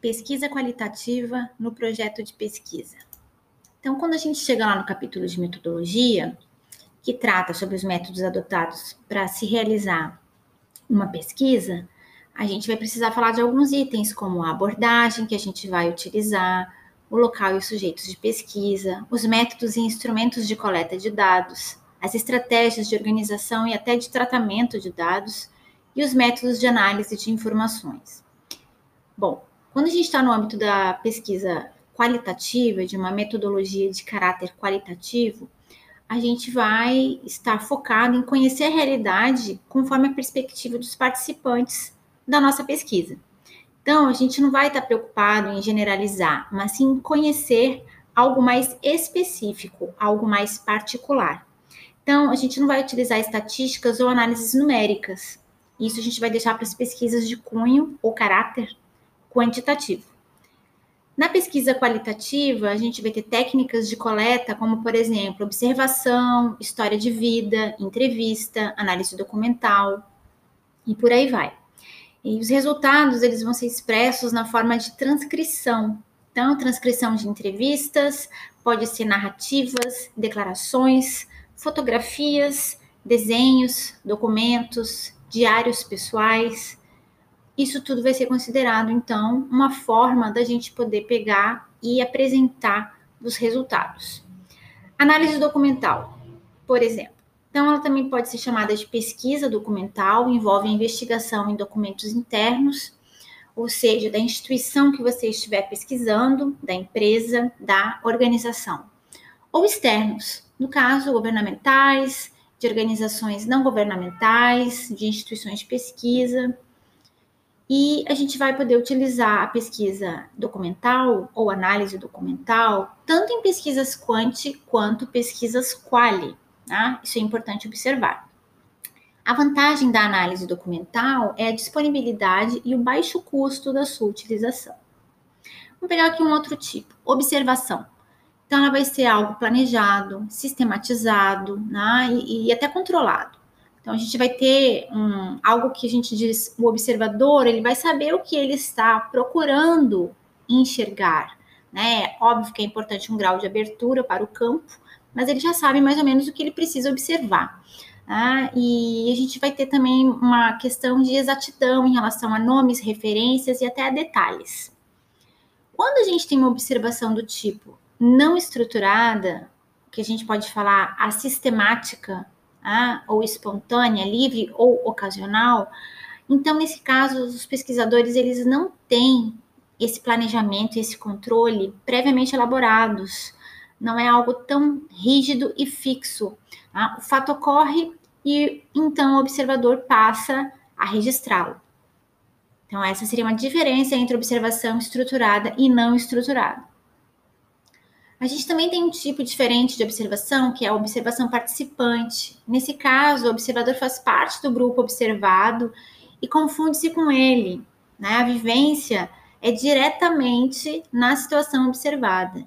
pesquisa qualitativa no projeto de pesquisa. Então, quando a gente chega lá no capítulo de metodologia, que trata sobre os métodos adotados para se realizar uma pesquisa, a gente vai precisar falar de alguns itens, como a abordagem que a gente vai utilizar, o local e os sujeitos de pesquisa, os métodos e instrumentos de coleta de dados, as estratégias de organização e até de tratamento de dados e os métodos de análise de informações. Bom, quando a gente está no âmbito da pesquisa qualitativa, de uma metodologia de caráter qualitativo, a gente vai estar focado em conhecer a realidade conforme a perspectiva dos participantes da nossa pesquisa. Então, a gente não vai estar preocupado em generalizar, mas sim conhecer algo mais específico, algo mais particular. Então, a gente não vai utilizar estatísticas ou análises numéricas. Isso a gente vai deixar para as pesquisas de cunho ou caráter quantitativo. Na pesquisa qualitativa, a gente vai ter técnicas de coleta, como, por exemplo, observação, história de vida, entrevista, análise documental e por aí vai. E os resultados, eles vão ser expressos na forma de transcrição. Então, transcrição de entrevistas, pode ser narrativas, declarações, fotografias, desenhos, documentos, diários pessoais. Isso tudo vai ser considerado, então, uma forma da gente poder pegar e apresentar os resultados. Análise documental, por exemplo. Então, ela também pode ser chamada de pesquisa documental, envolve a investigação em documentos internos, ou seja, da instituição que você estiver pesquisando, da empresa, da organização. Ou externos, no caso, governamentais, de organizações não governamentais, de instituições de pesquisa. E a gente vai poder utilizar a pesquisa documental ou análise documental, tanto em pesquisas quanti quanto pesquisas quali. Tá? Isso é importante observar. A vantagem da análise documental é a disponibilidade e o baixo custo da sua utilização. Vamos pegar aqui um outro tipo: observação. Então, ela vai ser algo planejado, sistematizado né, e, e até controlado. Então, a gente vai ter um, algo que a gente diz, o observador, ele vai saber o que ele está procurando enxergar. Né? Óbvio que é importante um grau de abertura para o campo, mas ele já sabe mais ou menos o que ele precisa observar. Tá? E a gente vai ter também uma questão de exatidão em relação a nomes, referências e até a detalhes. Quando a gente tem uma observação do tipo, não estruturada, que a gente pode falar a sistemática, ah, ou espontânea, livre ou ocasional, então nesse caso os pesquisadores eles não têm esse planejamento, esse controle previamente elaborados. Não é algo tão rígido e fixo. Ah, o fato ocorre e então o observador passa a registrá-lo. Então, essa seria uma diferença entre observação estruturada e não estruturada. A gente também tem um tipo diferente de observação, que é a observação participante. Nesse caso, o observador faz parte do grupo observado e confunde-se com ele. Né? A vivência é diretamente na situação observada.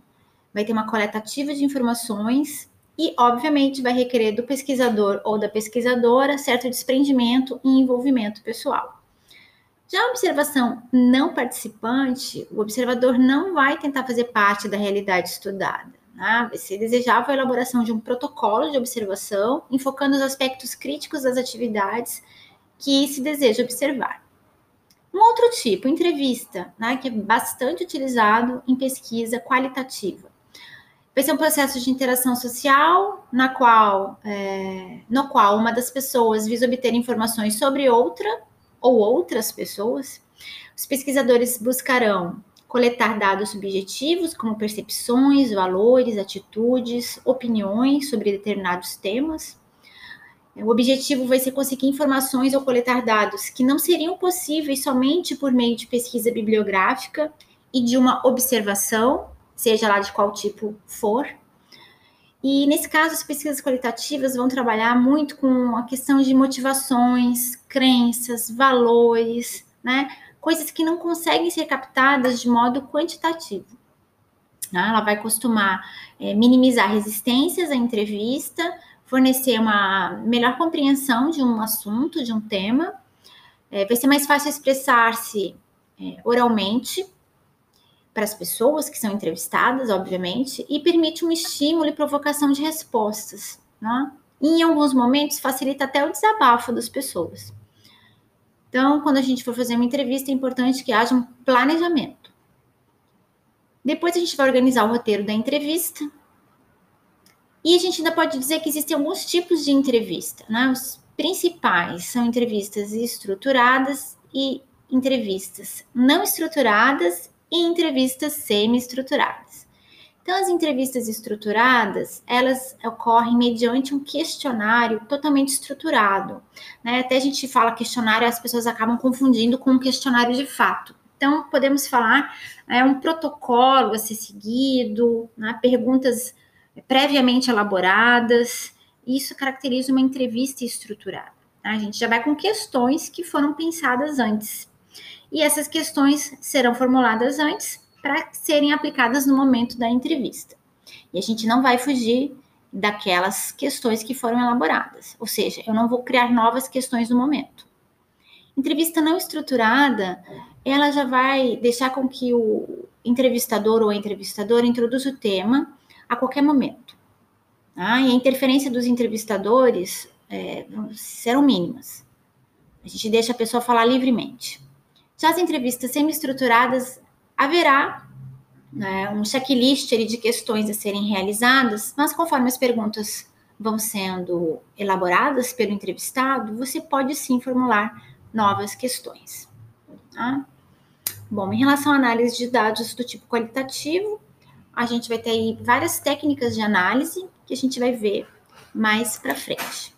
Vai ter uma coleta ativa de informações e, obviamente, vai requerer do pesquisador ou da pesquisadora certo desprendimento e envolvimento pessoal. Já a observação não participante, o observador não vai tentar fazer parte da realidade estudada. Né? Vai ser desejável a elaboração de um protocolo de observação, enfocando os aspectos críticos das atividades que se deseja observar. Um outro tipo, entrevista, né, que é bastante utilizado em pesquisa qualitativa. Vai ser um processo de interação social, na qual, é, no qual uma das pessoas visa obter informações sobre outra ou outras pessoas, os pesquisadores buscarão coletar dados subjetivos, como percepções, valores, atitudes, opiniões sobre determinados temas. O objetivo vai ser conseguir informações ou coletar dados que não seriam possíveis somente por meio de pesquisa bibliográfica e de uma observação, seja lá de qual tipo for, e nesse caso, as pesquisas qualitativas vão trabalhar muito com a questão de motivações, crenças, valores, né? Coisas que não conseguem ser captadas de modo quantitativo. Né? Ela vai costumar é, minimizar resistências à entrevista, fornecer uma melhor compreensão de um assunto, de um tema. É, vai ser mais fácil expressar-se é, oralmente, para as pessoas que são entrevistadas, obviamente, e permite um estímulo e provocação de respostas. Né? E em alguns momentos facilita até o desabafo das pessoas. Então, quando a gente for fazer uma entrevista, é importante que haja um planejamento. Depois a gente vai organizar o roteiro da entrevista. E a gente ainda pode dizer que existem alguns tipos de entrevista. Né? Os principais são entrevistas estruturadas e entrevistas não estruturadas e entrevistas semi-estruturadas. Então, as entrevistas estruturadas, elas ocorrem mediante um questionário totalmente estruturado. Né? Até a gente fala questionário, as pessoas acabam confundindo com um questionário de fato. Então, podemos falar é um protocolo a ser seguido, né? perguntas previamente elaboradas. Isso caracteriza uma entrevista estruturada. Tá? A gente já vai com questões que foram pensadas antes e essas questões serão formuladas antes para serem aplicadas no momento da entrevista. E a gente não vai fugir daquelas questões que foram elaboradas, ou seja, eu não vou criar novas questões no momento. Entrevista não estruturada, ela já vai deixar com que o entrevistador ou a entrevistadora introduza o tema a qualquer momento. Tá? E a interferência dos entrevistadores é, serão mínimas. A gente deixa a pessoa falar livremente. Já as entrevistas semi-estruturadas, haverá né, um checklist de questões a serem realizadas, mas conforme as perguntas vão sendo elaboradas pelo entrevistado, você pode sim formular novas questões. Tá? Bom, em relação à análise de dados do tipo qualitativo, a gente vai ter aí várias técnicas de análise que a gente vai ver mais para frente.